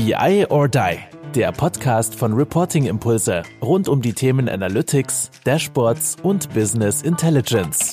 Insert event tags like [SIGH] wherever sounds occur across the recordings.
BI or Die, der Podcast von Reporting Impulse rund um die Themen Analytics, Dashboards und Business Intelligence.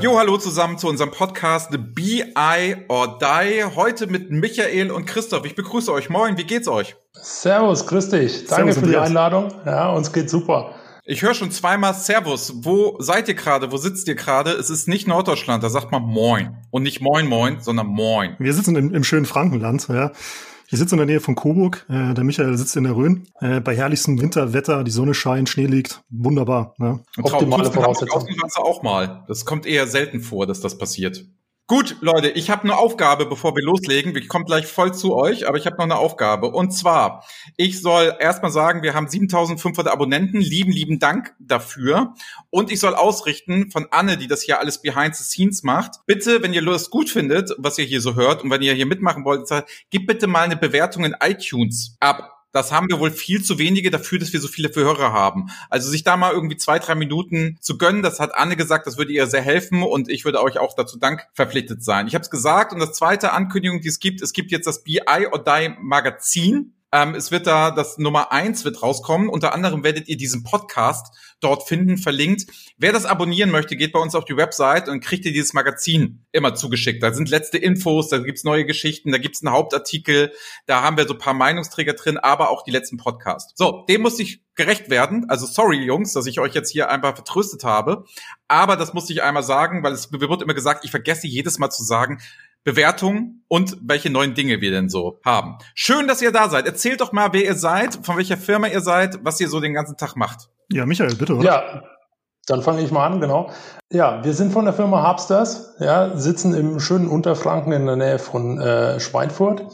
Jo, hallo zusammen zu unserem Podcast The BI or Die. Heute mit Michael und Christoph. Ich begrüße euch. Moin, wie geht's euch? Servus, grüß dich. Danke Servus, für die Einladung. Ja, uns geht's super. Ich höre schon zweimal Servus. Wo seid ihr gerade? Wo sitzt ihr gerade? Es ist nicht Norddeutschland, da sagt man Moin. Und nicht Moin Moin, sondern Moin. Wir sitzen im, im schönen Frankenland, ja. Ich sitze in der Nähe von Coburg. Äh, der Michael sitzt in der Rhön. Äh, bei herrlichstem Winterwetter, die Sonne scheint, Schnee liegt. Wunderbar. Ja. Optimale Voraussetzungen. auch mal. Das kommt eher selten vor, dass das passiert. Gut, Leute, ich habe eine Aufgabe, bevor wir loslegen. Ich komme gleich voll zu euch, aber ich habe noch eine Aufgabe. Und zwar, ich soll erstmal sagen, wir haben 7500 Abonnenten. Lieben, lieben Dank dafür. Und ich soll ausrichten von Anne, die das hier alles behind the scenes macht. Bitte, wenn ihr das gut findet, was ihr hier so hört und wenn ihr hier mitmachen wollt, gebt bitte mal eine Bewertung in iTunes ab das haben wir wohl viel zu wenige dafür, dass wir so viele Hörer haben. Also sich da mal irgendwie zwei, drei Minuten zu gönnen, das hat Anne gesagt, das würde ihr sehr helfen und ich würde euch auch dazu Dank verpflichtet sein. Ich habe es gesagt und das zweite Ankündigung, die es gibt, es gibt jetzt das BI or Die Magazin. Ähm, es wird da, das Nummer eins wird rauskommen. Unter anderem werdet ihr diesen Podcast dort finden, verlinkt. Wer das abonnieren möchte, geht bei uns auf die Website und kriegt ihr dieses Magazin immer zugeschickt. Da sind letzte Infos, da gibt's neue Geschichten, da gibt's einen Hauptartikel, da haben wir so ein paar Meinungsträger drin, aber auch die letzten Podcasts. So, dem muss ich gerecht werden. Also sorry, Jungs, dass ich euch jetzt hier einfach vertröstet habe. Aber das muss ich einmal sagen, weil es wird immer gesagt, ich vergesse jedes Mal zu sagen, Bewertung und welche neuen Dinge wir denn so haben. Schön, dass ihr da seid. Erzählt doch mal, wer ihr seid, von welcher Firma ihr seid, was ihr so den ganzen Tag macht. Ja, Michael, bitte. Oder? Ja, dann fange ich mal an, genau. Ja, wir sind von der Firma Hubsters, ja, sitzen im schönen Unterfranken in der Nähe von äh, Schweinfurt.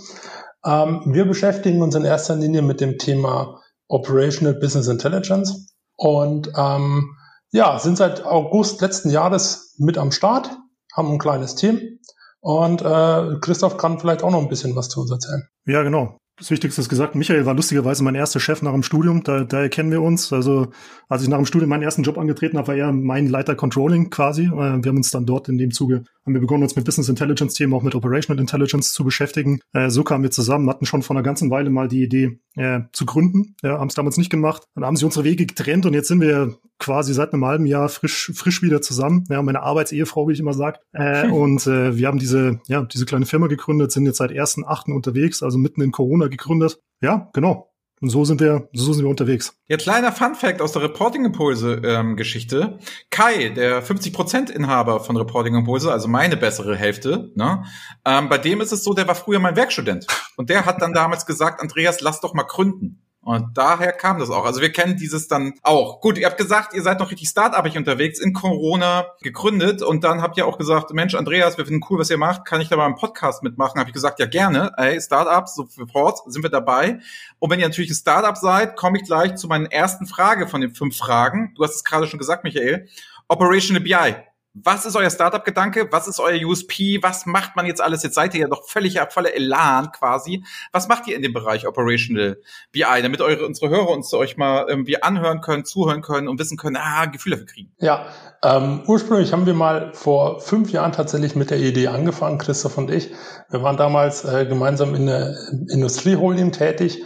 Ähm, wir beschäftigen uns in erster Linie mit dem Thema Operational Business Intelligence und ähm, ja, sind seit August letzten Jahres mit am Start, haben ein kleines Team und äh, Christoph kann vielleicht auch noch ein bisschen was zu uns erzählen. Ja, genau. Das Wichtigste ist gesagt, Michael war lustigerweise mein erster Chef nach dem Studium, da, daher kennen wir uns. Also als ich nach dem Studium meinen ersten Job angetreten habe, war er mein Leiter Controlling quasi. Äh, wir haben uns dann dort in dem Zuge, haben wir begonnen, uns mit Business Intelligence Themen, auch mit Operational Intelligence zu beschäftigen. Äh, so kamen wir zusammen, hatten schon vor einer ganzen Weile mal die Idee äh, zu gründen, ja, haben es damals nicht gemacht. Dann haben sie unsere Wege getrennt und jetzt sind wir quasi seit einem halben Jahr frisch, frisch wieder zusammen. Ja, meine Arbeitsehefrau, wie ich immer sage. Äh, hm. [LAUGHS] Und äh, wir haben diese, ja, diese kleine Firma gegründet, sind jetzt seit 1.8. unterwegs, also mitten in Corona gegründet. Ja, genau. Und so sind wir, so sind wir unterwegs. Ja, kleiner Fun Fact aus der Reporting Impulse ähm, Geschichte. Kai, der 50% Inhaber von Reporting Impulse, also meine bessere Hälfte, ne, ähm, bei dem ist es so, der war früher mein Werkstudent. Und der hat dann damals gesagt, Andreas, lass doch mal gründen. Und daher kam das auch. Also wir kennen dieses dann auch. Gut, ihr habt gesagt, ihr seid noch richtig Start-upig unterwegs, in Corona gegründet und dann habt ihr auch gesagt, Mensch, Andreas, wir finden cool, was ihr macht, kann ich da mal einen Podcast mitmachen? Habe ich gesagt, ja gerne. Ey, Startups, sofort sind wir dabei. Und wenn ihr natürlich ein Startup seid, komme ich gleich zu meinen ersten Frage von den fünf Fragen. Du hast es gerade schon gesagt, Michael. Operational BI. Was ist euer Startup-Gedanke? Was ist euer USP? Was macht man jetzt alles? Jetzt seid ihr ja doch völlig voller Elan quasi. Was macht ihr in dem Bereich Operational BI, damit eure, unsere Hörer uns euch mal irgendwie anhören können, zuhören können und wissen können, ah, Gefühle dafür kriegen? Ja, ähm, ursprünglich haben wir mal vor fünf Jahren tatsächlich mit der Idee angefangen, Christoph und ich. Wir waren damals äh, gemeinsam in der Industrieholding tätig,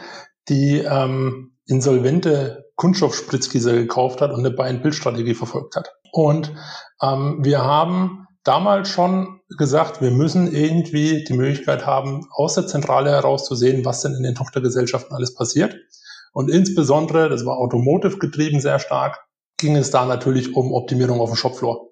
die ähm, insolvente Kunststoffspritzgießer gekauft hat und eine Buy-and-Build-Strategie verfolgt hat. Und ähm, wir haben damals schon gesagt, wir müssen irgendwie die Möglichkeit haben, aus der Zentrale heraus zu sehen, was denn in den Tochtergesellschaften alles passiert. Und insbesondere, das war Automotive getrieben sehr stark, ging es da natürlich um Optimierung auf dem Shopfloor.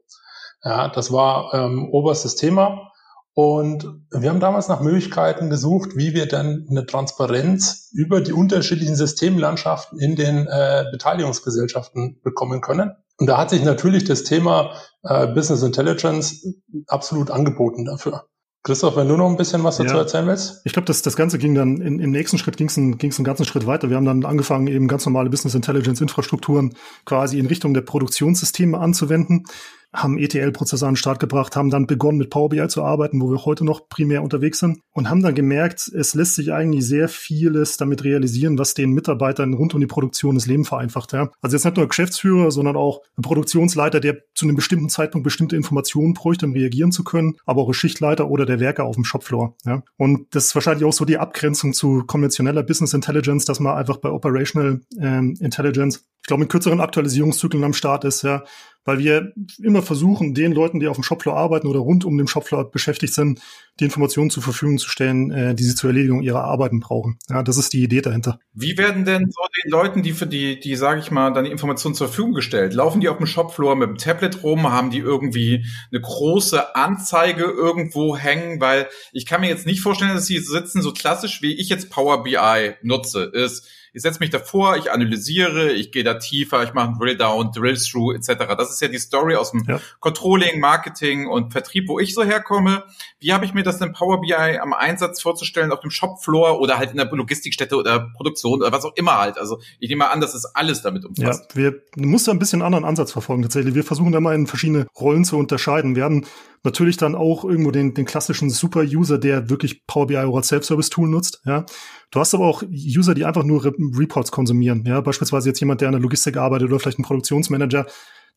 Ja, das war ähm, oberstes Thema. Und wir haben damals nach Möglichkeiten gesucht, wie wir dann eine Transparenz über die unterschiedlichen Systemlandschaften in den äh, Beteiligungsgesellschaften bekommen können. Und da hat sich natürlich das Thema äh, Business Intelligence absolut angeboten dafür. Christoph, wenn du noch ein bisschen was dazu ja. erzählen willst? Ich glaube, das, das Ganze ging dann in, im nächsten Schritt ging es einen, ging's einen ganzen Schritt weiter. Wir haben dann angefangen, eben ganz normale Business Intelligence Infrastrukturen quasi in Richtung der Produktionssysteme anzuwenden. Haben ETL-Prozesse an den Start gebracht, haben dann begonnen mit Power BI zu arbeiten, wo wir heute noch primär unterwegs sind und haben dann gemerkt, es lässt sich eigentlich sehr vieles damit realisieren, was den Mitarbeitern rund um die Produktion das Leben vereinfacht. Ja. Also jetzt nicht nur Geschäftsführer, sondern auch ein Produktionsleiter, der zu einem bestimmten Zeitpunkt bestimmte Informationen bräuchte, um reagieren zu können, aber auch ein Schichtleiter oder der Werker auf dem Shopfloor. Ja. Und das ist wahrscheinlich auch so die Abgrenzung zu konventioneller Business Intelligence, dass man einfach bei Operational ähm, Intelligence, ich glaube, mit kürzeren Aktualisierungszyklen am Start ist, ja, weil wir immer versuchen, den Leuten, die auf dem Shopfloor arbeiten oder rund um den Shopfloor beschäftigt sind, die Informationen zur Verfügung zu stellen, äh, die sie zur Erledigung ihrer Arbeiten brauchen. Ja, das ist die Idee dahinter. Wie werden denn so den Leuten, die für die, die sage ich mal, dann die Informationen zur Verfügung gestellt, laufen die auf dem Shopfloor mit dem Tablet rum, haben die irgendwie eine große Anzeige irgendwo hängen, weil ich kann mir jetzt nicht vorstellen, dass sie sitzen so klassisch, wie ich jetzt Power BI nutze, ist ich setze mich davor, ich analysiere, ich gehe da tiefer, ich mache einen Drill-Down, Drill-Through etc. Das ist ja die Story aus dem ja. Controlling, Marketing und Vertrieb, wo ich so herkomme. Wie habe ich mir das denn Power BI am Einsatz vorzustellen auf dem Shopfloor oder halt in der Logistikstätte oder Produktion oder was auch immer halt? Also ich nehme mal an, dass es alles damit umfasst. Ja, wir müssen ein bisschen anderen Ansatz verfolgen tatsächlich. Wir versuchen da mal in verschiedene Rollen zu unterscheiden. Wir haben natürlich dann auch irgendwo den, den klassischen Super-User, der wirklich Power BI oder Self-Service-Tool nutzt. Ja. Du hast aber auch User, die einfach nur Re Reports konsumieren. Ja. Beispielsweise jetzt jemand, der in der Logistik arbeitet oder vielleicht ein Produktionsmanager,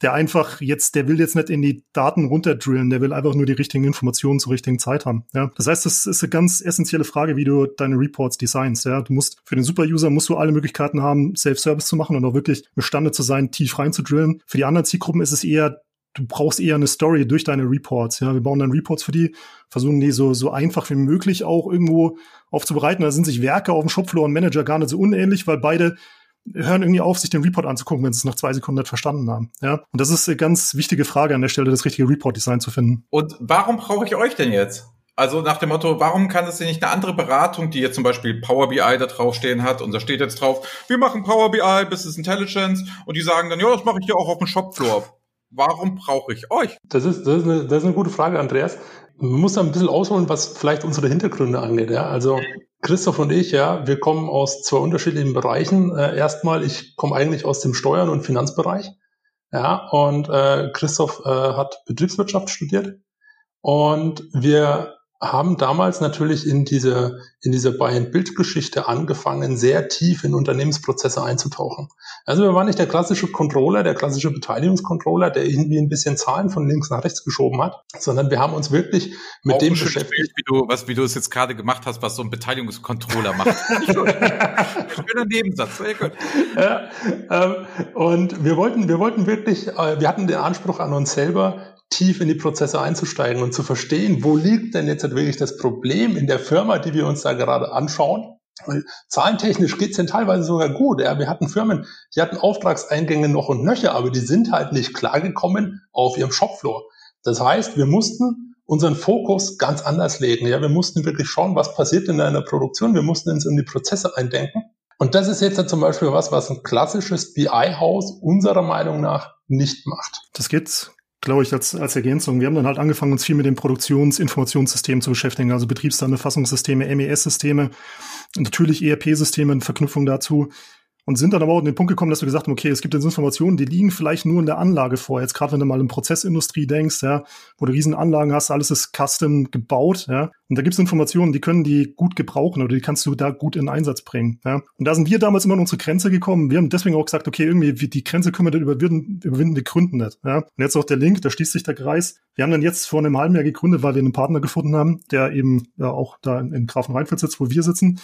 der einfach jetzt, der will jetzt nicht in die Daten runterdrillen, der will einfach nur die richtigen Informationen zur richtigen Zeit haben. Ja, das heißt, das ist eine ganz essentielle Frage, wie du deine Reports designst. Ja, du musst für den Super-User musst du alle Möglichkeiten haben, Self-Service zu machen und auch wirklich imstande zu sein, tief reinzudrillen. Für die anderen Zielgruppen ist es eher du brauchst eher eine Story durch deine Reports. Ja, wir bauen dann Reports für die, versuchen die so, so einfach wie möglich auch irgendwo aufzubereiten. Da sind sich Werke auf dem Shopfloor und Manager gar nicht so unähnlich, weil beide hören irgendwie auf, sich den Report anzugucken, wenn sie es nach zwei Sekunden nicht verstanden haben. Ja, und das ist eine ganz wichtige Frage an der Stelle, das richtige Report-Design zu finden. Und warum brauche ich euch denn jetzt? Also nach dem Motto, warum kann es denn nicht eine andere Beratung, die jetzt zum Beispiel Power BI da draufstehen hat und da steht jetzt drauf, wir machen Power BI, Business Intelligence und die sagen dann, ja, das mache ich ja auch auf dem Shopfloor warum brauche ich euch? Das ist, das ist, eine, das ist eine gute Frage, Andreas. Man muss da ein bisschen ausholen, was vielleicht unsere Hintergründe angeht. Ja? Also Christoph und ich, ja, wir kommen aus zwei unterschiedlichen Bereichen. Äh, erstmal, ich komme eigentlich aus dem Steuern- und Finanzbereich. Ja, und äh, Christoph äh, hat Betriebswirtschaft studiert. Und wir haben damals natürlich in diese, in diese Buy-and-Build-Geschichte angefangen, sehr tief in Unternehmensprozesse einzutauchen. Also wir waren nicht der klassische Controller, der klassische Beteiligungscontroller, der irgendwie ein bisschen Zahlen von links nach rechts geschoben hat, sondern wir haben uns wirklich mit Auch dem beschäftigt. Wie du, was, wie du es jetzt gerade gemacht hast, was so ein Beteiligungscontroller macht. [LAUGHS] Schöner Nebensatz, sehr gut. Ja, ähm, und wir wollten, wir wollten wirklich, äh, wir hatten den Anspruch an uns selber, tief in die Prozesse einzusteigen und zu verstehen, wo liegt denn jetzt wirklich das Problem in der Firma, die wir uns da gerade anschauen. Weil zahlentechnisch geht es denn teilweise sogar gut. Ja. Wir hatten Firmen, die hatten Auftragseingänge noch und nöcher, aber die sind halt nicht klargekommen auf ihrem Shopfloor. Das heißt, wir mussten unseren Fokus ganz anders legen. Ja, wir mussten wirklich schauen, was passiert in einer Produktion. Wir mussten uns in die Prozesse eindenken. Und das ist jetzt zum Beispiel was, was ein klassisches BI-Haus unserer Meinung nach nicht macht. Das geht glaube ich, als, als Ergänzung. Wir haben dann halt angefangen, uns viel mit den Produktionsinformationssystemen zu beschäftigen, also Betriebsdatenerfassungssysteme, MES-Systeme, natürlich ERP-Systeme in Verknüpfung dazu und sind dann aber auch in den Punkt gekommen, dass wir gesagt haben, okay, es gibt jetzt Informationen, die liegen vielleicht nur in der Anlage vor. Jetzt gerade wenn du mal in Prozessindustrie denkst, ja, wo du riesen Anlagen hast, alles ist custom gebaut, ja. Und da gibt es Informationen, die können die gut gebrauchen oder die kannst du da gut in Einsatz bringen. Ja. Und da sind wir damals immer an unsere Grenze gekommen. Wir haben deswegen auch gesagt, okay, irgendwie die Grenze können wir dann überwinden, überwinden die Gründen nicht. Ja. Und jetzt auch der Link, da schließt sich der Kreis. Wir haben dann jetzt vor einem halben Jahr gegründet, weil wir einen Partner gefunden haben, der eben ja, auch da in, in Grafenrheinfeld sitzt, wo wir sitzen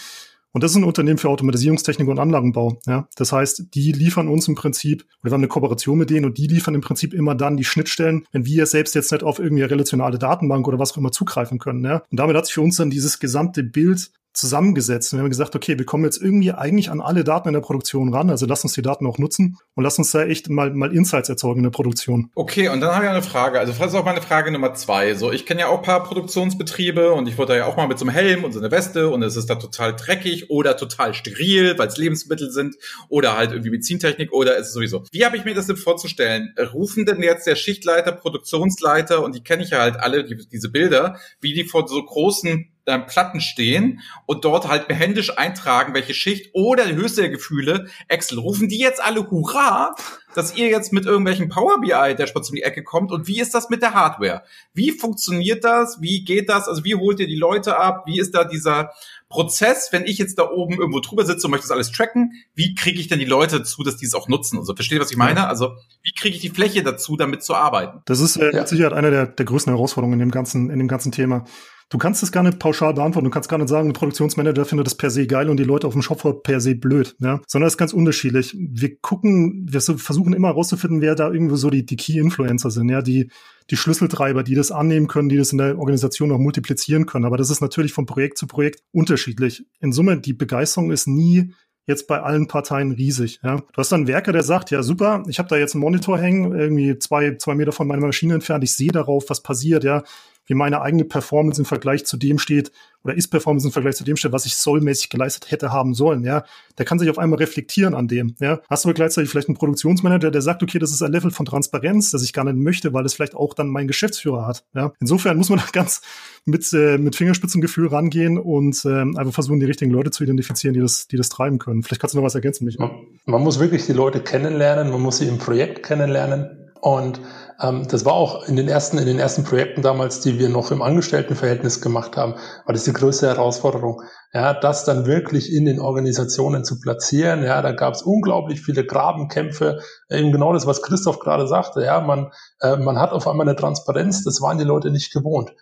und das ist ein Unternehmen für Automatisierungstechnik und Anlagenbau. Ja? Das heißt, die liefern uns im Prinzip, wir haben eine Kooperation mit denen und die liefern im Prinzip immer dann die Schnittstellen, wenn wir selbst jetzt nicht auf irgendwie relationale Datenbank oder was auch immer zugreifen können. Ja? Und damit hat sich für uns dann dieses gesamte Bild zusammengesetzt. Und wir haben gesagt, okay, wir kommen jetzt irgendwie eigentlich an alle Daten in der Produktion ran. Also lass uns die Daten auch nutzen und lass uns da echt mal, mal Insights erzeugen in der Produktion. Okay, und dann habe ich eine Frage. Also das ist auch meine Frage Nummer zwei. So, ich kenne ja auch ein paar Produktionsbetriebe und ich wurde da ja auch mal mit so einem Helm und so einer Weste und es ist da total dreckig oder total steril, weil es Lebensmittel sind oder halt irgendwie Medizintechnik oder ist es sowieso. Wie habe ich mir das denn vorzustellen? Rufen denn jetzt der Schichtleiter, Produktionsleiter und die kenne ich ja halt alle, die, diese Bilder, wie die vor so großen äh, Platten stehen und dort halt behändisch eintragen, welche Schicht oder die höchste der Gefühle, Excel. Rufen die jetzt alle Hurra, dass ihr jetzt mit irgendwelchen Power BI Dashboards um die Ecke kommt und wie ist das mit der Hardware? Wie funktioniert das? Wie geht das? Also wie holt ihr die Leute ab? Wie ist da dieser Prozess, wenn ich jetzt da oben irgendwo drüber sitze und möchte das alles tracken, wie kriege ich denn die Leute dazu, dass die es auch nutzen? Also versteht ihr, was ich meine? Also wie kriege ich die Fläche dazu, damit zu arbeiten? Das ist äh, ja. mit Sicherheit eine der, der größten Herausforderungen in dem ganzen, in dem ganzen Thema. Du kannst es gar nicht pauschal beantworten. Du kannst gar nicht sagen, ein Produktionsmanager findet das per se geil und die Leute auf dem Shopfloor per se blöd, ja. Sondern es ist ganz unterschiedlich. Wir gucken, wir versuchen immer herauszufinden, wer da irgendwo so die, die Key-Influencer sind, ja, die, die Schlüsseltreiber, die das annehmen können, die das in der Organisation auch multiplizieren können. Aber das ist natürlich von Projekt zu Projekt unterschiedlich. In Summe, die Begeisterung ist nie jetzt bei allen Parteien riesig. Ja. Du hast dann Werker, der sagt, ja super, ich habe da jetzt einen Monitor hängen, irgendwie zwei, zwei Meter von meiner Maschine entfernt, ich sehe darauf, was passiert, ja wie meine eigene Performance im Vergleich zu dem steht oder ist Performance im Vergleich zu dem steht, was ich sollmäßig geleistet hätte haben sollen, ja. Der kann sich auf einmal reflektieren an dem, ja. Hast du aber gleichzeitig vielleicht einen Produktionsmanager, der sagt, okay, das ist ein Level von Transparenz, das ich gar nicht möchte, weil es vielleicht auch dann mein Geschäftsführer hat, ja. Insofern muss man da [LAUGHS] ganz mit, äh, mit Fingerspitzengefühl rangehen und äh, einfach versuchen, die richtigen Leute zu identifizieren, die das, die das treiben können. Vielleicht kannst du noch was ergänzen, Michael. Man, man muss wirklich die Leute kennenlernen, man muss sie im Projekt kennenlernen und ähm, das war auch in den ersten, in den ersten Projekten damals, die wir noch im Angestelltenverhältnis gemacht haben, war das die größte Herausforderung. Ja, das dann wirklich in den Organisationen zu platzieren. Ja, da gab es unglaublich viele Grabenkämpfe. Eben genau das, was Christoph gerade sagte. Ja, man, äh, man hat auf einmal eine Transparenz. Das waren die Leute nicht gewohnt.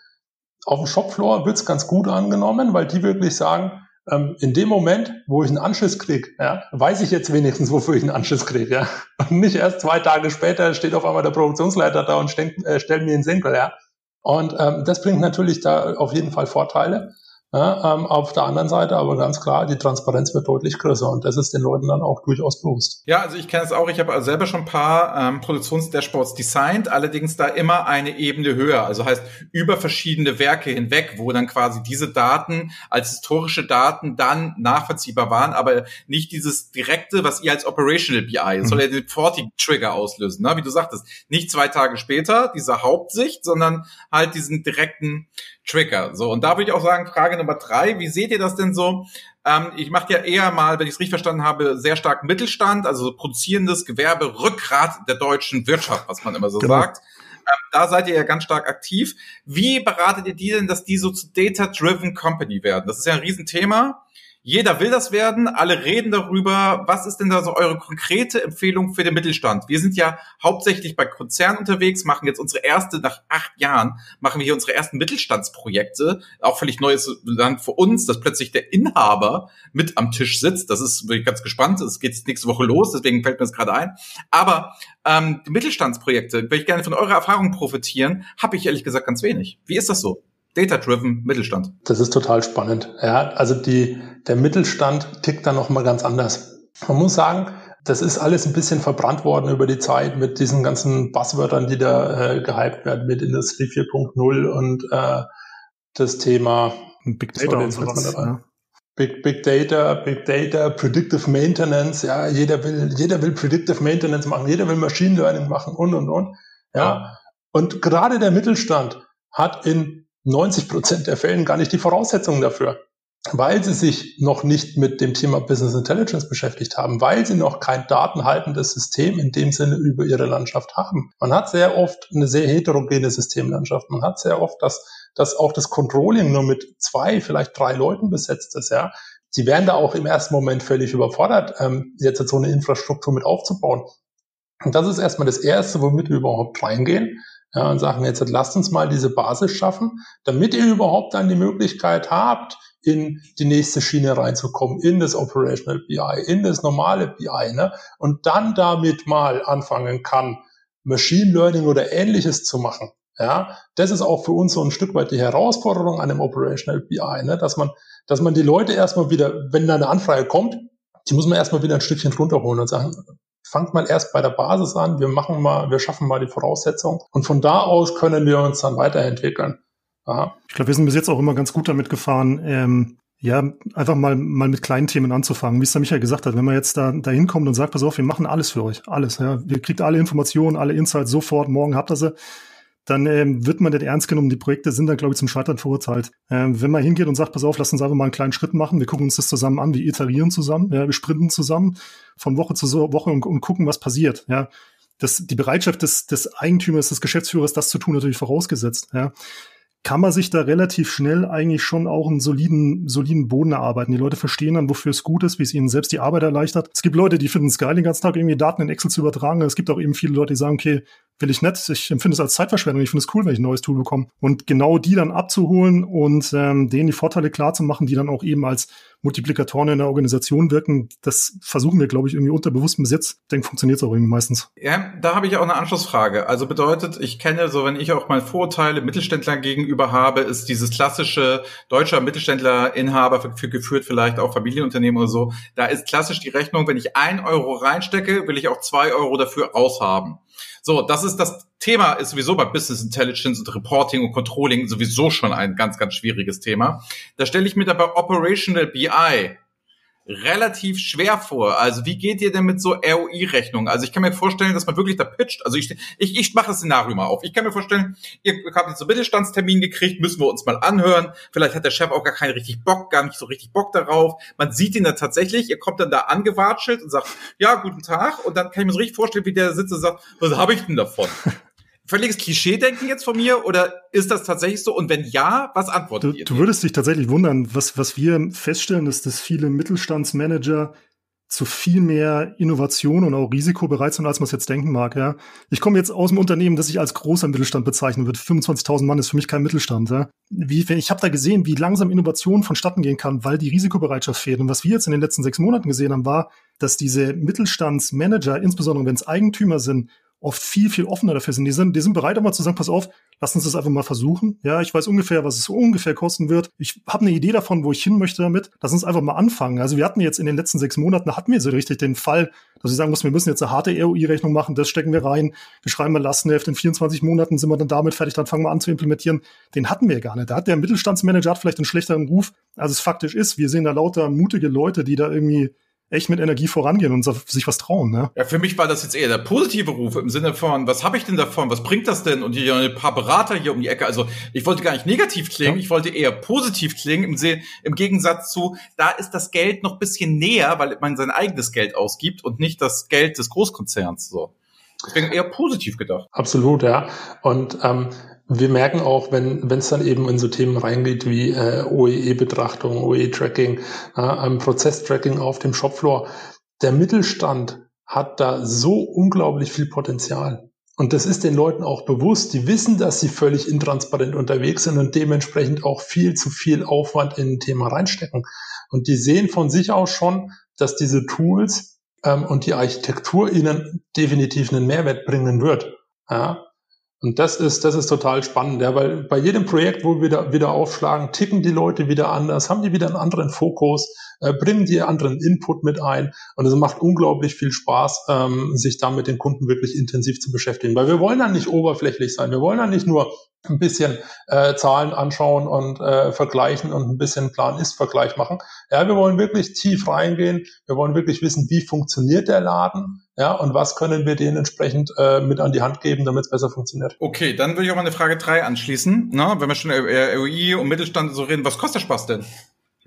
Auf dem Shopfloor wird's ganz gut angenommen, weil die wirklich sagen, ähm, in dem Moment, wo ich einen Anschluss kriege, ja, weiß ich jetzt wenigstens, wofür ich einen Anschluss kriege. Ja. Und nicht erst zwei Tage später steht auf einmal der Produktionsleiter da und stellt, äh, stellt mir einen Senkel. Ja. Und ähm, das bringt natürlich da auf jeden Fall Vorteile. Ja, ähm, auf der anderen Seite aber ganz klar, die Transparenz wird deutlich größer und das ist den Leuten dann auch durchaus bewusst. Ja, also ich kenne es auch. Ich habe selber schon ein paar ähm, Produktionsdashboards designt, allerdings da immer eine Ebene höher. Also heißt über verschiedene Werke hinweg, wo dann quasi diese Daten als historische Daten dann nachvollziehbar waren, aber nicht dieses direkte, was ihr als Operational BI, mhm. soll ja den 40 Trigger auslösen, ne? wie du sagtest. Nicht zwei Tage später, diese Hauptsicht, sondern halt diesen direkten Trigger. So, und da würde ich auch sagen, Frage Nummer drei, wie seht ihr das denn so? Ähm, ich mache ja eher mal, wenn ich es richtig verstanden habe, sehr stark Mittelstand, also produzierendes Gewerbe, Rückgrat der deutschen Wirtschaft, was man immer so genau. sagt. Ähm, da seid ihr ja ganz stark aktiv. Wie beratet ihr die denn, dass die so zu Data-Driven Company werden? Das ist ja ein Riesenthema. Jeder will das werden, alle reden darüber. Was ist denn da so eure konkrete Empfehlung für den Mittelstand? Wir sind ja hauptsächlich bei Konzernen unterwegs, machen jetzt unsere erste, nach acht Jahren, machen wir hier unsere ersten Mittelstandsprojekte. Auch völlig neues Land für uns, dass plötzlich der Inhaber mit am Tisch sitzt. Das ist, bin ich ganz gespannt. Es geht nächste Woche los, deswegen fällt mir das gerade ein. Aber ähm, die Mittelstandsprojekte, würde ich gerne von eurer Erfahrung profitieren, habe ich ehrlich gesagt ganz wenig. Wie ist das so? Data-driven Mittelstand. Das ist total spannend. Ja, also die, der Mittelstand tickt da nochmal ganz anders. Man muss sagen, das ist alles ein bisschen verbrannt worden über die Zeit mit diesen ganzen Buzzwörtern, die da äh, gehypt werden mit Industrie 4.0 und äh, das Thema Big Data sorry, und sowas. Ja. Big, Big Data, Big Data, Predictive Maintenance, ja, jeder will, jeder will Predictive Maintenance machen, jeder will Machine Learning machen und und und. Ja. ja. Und gerade der Mittelstand hat in 90 Prozent der Fällen gar nicht die Voraussetzungen dafür, weil sie sich noch nicht mit dem Thema Business Intelligence beschäftigt haben, weil sie noch kein datenhaltendes System in dem Sinne über ihre Landschaft haben. Man hat sehr oft eine sehr heterogene Systemlandschaft. Man hat sehr oft, dass, dass auch das Controlling nur mit zwei, vielleicht drei Leuten besetzt ist, ja. Sie werden da auch im ersten Moment völlig überfordert, ähm, jetzt so eine Infrastruktur mit aufzubauen. Und das ist erstmal das Erste, womit wir überhaupt reingehen ja, und sagen jetzt, lasst uns mal diese Basis schaffen, damit ihr überhaupt dann die Möglichkeit habt, in die nächste Schiene reinzukommen, in das Operational BI, in das normale BI, ne? und dann damit mal anfangen kann, Machine Learning oder ähnliches zu machen. Ja, das ist auch für uns so ein Stück weit die Herausforderung an dem Operational BI, ne? dass man, dass man die Leute erstmal wieder, wenn da eine Anfrage kommt, die muss man erstmal wieder ein Stückchen runterholen und sagen, fangt mal erst bei der Basis an, wir machen mal, wir schaffen mal die Voraussetzungen und von da aus können wir uns dann weiterentwickeln. Aha. Ich glaube, wir sind bis jetzt auch immer ganz gut damit gefahren, ähm, ja, einfach mal, mal mit kleinen Themen anzufangen, wie es der Michael gesagt hat. Wenn man jetzt da, da hinkommt und sagt, pass auf, wir machen alles für euch, alles, ja. Ihr kriegt alle Informationen, alle Insights sofort, morgen habt ihr sie dann ähm, wird man nicht ernst genommen. Die Projekte sind dann, glaube ich, zum Scheitern verurteilt. Ähm, wenn man hingeht und sagt, pass auf, lass uns einfach mal einen kleinen Schritt machen, wir gucken uns das zusammen an, wir iterieren zusammen, ja, wir sprinten zusammen von Woche zu Woche und, und gucken, was passiert. Ja, das, die Bereitschaft des, des Eigentümers, des Geschäftsführers, das zu tun, natürlich vorausgesetzt. Ja kann man sich da relativ schnell eigentlich schon auch einen soliden, soliden Boden erarbeiten. Die Leute verstehen dann, wofür es gut ist, wie es ihnen selbst die Arbeit erleichtert. Es gibt Leute, die finden es geil, den ganzen Tag irgendwie Daten in Excel zu übertragen. Es gibt auch eben viele Leute, die sagen, okay, will ich nicht. Ich empfinde es als Zeitverschwendung. Ich finde es cool, wenn ich ein neues Tool bekomme. Und genau die dann abzuholen und ähm, denen die Vorteile klar die dann auch eben als Multiplikatoren in der Organisation wirken, das versuchen wir, glaube ich, irgendwie unterbewusst bis jetzt. Ich denke, funktioniert es auch irgendwie meistens. Ja, da habe ich auch eine Anschlussfrage. Also bedeutet, ich kenne so, wenn ich auch mal Vorurteile Mittelständlern gegenüber habe, ist dieses klassische deutscher Mittelständlerinhaber für, für geführt vielleicht auch Familienunternehmen oder so. Da ist klassisch die Rechnung, wenn ich ein Euro reinstecke, will ich auch zwei Euro dafür aushaben. So, das ist das Thema, ist sowieso bei Business Intelligence und Reporting und Controlling sowieso schon ein ganz, ganz schwieriges Thema. Da stelle ich mir dabei Operational BI relativ schwer vor. Also wie geht ihr denn mit so ROI-Rechnungen? Also ich kann mir vorstellen, dass man wirklich da pitcht. Also ich, ich, ich mache das Szenario mal auf. Ich kann mir vorstellen, ihr habt jetzt so Mittelstandstermin gekriegt, müssen wir uns mal anhören. Vielleicht hat der Chef auch gar keinen richtig Bock, gar nicht so richtig Bock darauf. Man sieht ihn dann tatsächlich, ihr kommt dann da angewatschelt und sagt, ja, guten Tag. Und dann kann ich mir so richtig vorstellen, wie der sitzt und sagt, was habe ich denn davon? [LAUGHS] völliges Klischee-Denken jetzt von mir oder ist das tatsächlich so? Und wenn ja, was antwortet du, ihr? Du würdest dich tatsächlich wundern, was, was wir feststellen, ist, dass viele Mittelstandsmanager zu viel mehr Innovation und auch Risiko bereit sind, als man es jetzt denken mag. Ja. Ich komme jetzt aus dem Unternehmen, das ich als großer Mittelstand bezeichnen würde. 25.000 Mann ist für mich kein Mittelstand. Ja. Wie, ich habe da gesehen, wie langsam Innovation vonstatten gehen kann, weil die Risikobereitschaft fehlt. Und was wir jetzt in den letzten sechs Monaten gesehen haben, war, dass diese Mittelstandsmanager, insbesondere wenn es Eigentümer sind, oft viel, viel offener dafür sind. Die sind, die sind bereit, mal zu sagen, pass auf, lass uns das einfach mal versuchen. Ja, ich weiß ungefähr, was es ungefähr kosten wird. Ich habe eine Idee davon, wo ich hin möchte damit. Lass uns einfach mal anfangen. Also wir hatten jetzt in den letzten sechs Monaten, hatten wir so richtig den Fall, dass wir sagen mussten, wir müssen jetzt eine harte ROI-Rechnung machen, das stecken wir rein, wir schreiben mal Lastenheft, in 24 Monaten sind wir dann damit fertig, dann fangen wir an zu implementieren. Den hatten wir gar nicht. Da hat der Mittelstandsmanager hat vielleicht einen schlechteren Ruf, als es faktisch ist. Wir sehen da lauter mutige Leute, die da irgendwie echt mit Energie vorangehen und sich was trauen. Ne? Ja, für mich war das jetzt eher der positive Ruf im Sinne von, was habe ich denn davon, was bringt das denn? Und hier ein paar Berater hier um die Ecke. Also ich wollte gar nicht negativ klingen, ja. ich wollte eher positiv klingen, im, im Gegensatz zu, da ist das Geld noch bisschen näher, weil man sein eigenes Geld ausgibt und nicht das Geld des Großkonzerns. So. Deswegen eher positiv gedacht. Absolut, ja. Und ähm, wir merken auch, wenn es dann eben in so Themen reingeht wie äh, OEE-Betrachtung, OEE-Tracking, äh, Prozess-Tracking auf dem Shopfloor, der Mittelstand hat da so unglaublich viel Potenzial. Und das ist den Leuten auch bewusst. Die wissen, dass sie völlig intransparent unterwegs sind und dementsprechend auch viel zu viel Aufwand in ein Thema reinstecken. Und die sehen von sich aus schon, dass diese Tools ähm, und die Architektur ihnen definitiv einen Mehrwert bringen wird. Ja, und das ist, das ist total spannend, ja, weil bei jedem Projekt, wo wir da wieder aufschlagen, ticken die Leute wieder anders, haben die wieder einen anderen Fokus, äh, bringen die anderen Input mit ein. Und es macht unglaublich viel Spaß, ähm, sich da mit den Kunden wirklich intensiv zu beschäftigen. Weil wir wollen ja nicht oberflächlich sein. Wir wollen ja nicht nur ein bisschen äh, Zahlen anschauen und äh, vergleichen und ein bisschen Plan-Ist-Vergleich machen. Ja, wir wollen wirklich tief reingehen. Wir wollen wirklich wissen, wie funktioniert der Laden, ja, und was können wir denen entsprechend äh, mit an die Hand geben, damit es besser funktioniert. Okay, dann würde ich auch mal eine Frage drei anschließen. Na, wenn wir schon über ROI und Mittelstand so reden, was kostet Spaß denn?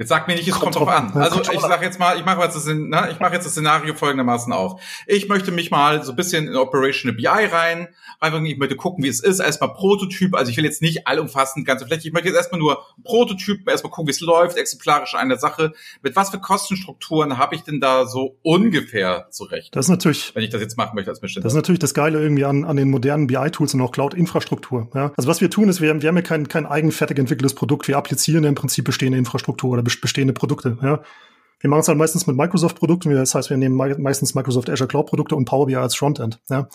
Jetzt sag mir nicht, es kommt, kommt drauf an. Also ich sage jetzt mal, ich mache jetzt das, ne, ich mache jetzt das Szenario folgendermaßen auf. Ich möchte mich mal so ein bisschen in Operational BI rein, einfach ich möchte gucken, wie es ist. Erstmal Prototyp, also ich will jetzt nicht allumfassend ganze Fläche, ich möchte jetzt erstmal nur Prototyp, erstmal gucken, wie es läuft, exemplarisch eine Sache. Mit was für Kostenstrukturen habe ich denn da so ungefähr zurecht? Das ist natürlich, wenn ich das jetzt machen möchte als Mittelständler. Das ist natürlich das Geile irgendwie an, an den modernen BI-Tools und auch Cloud-Infrastruktur. Ja? Also was wir tun, ist, wir, wir haben ja kein, kein eigenfertig entwickeltes Produkt, wir applizieren im Prinzip bestehende Infrastruktur oder bestehende Produkte. Ja. Wir machen es halt meistens mit Microsoft-Produkten. Das heißt, wir nehmen meistens Microsoft Azure Cloud-Produkte und Power BI als Frontend. Ja. Und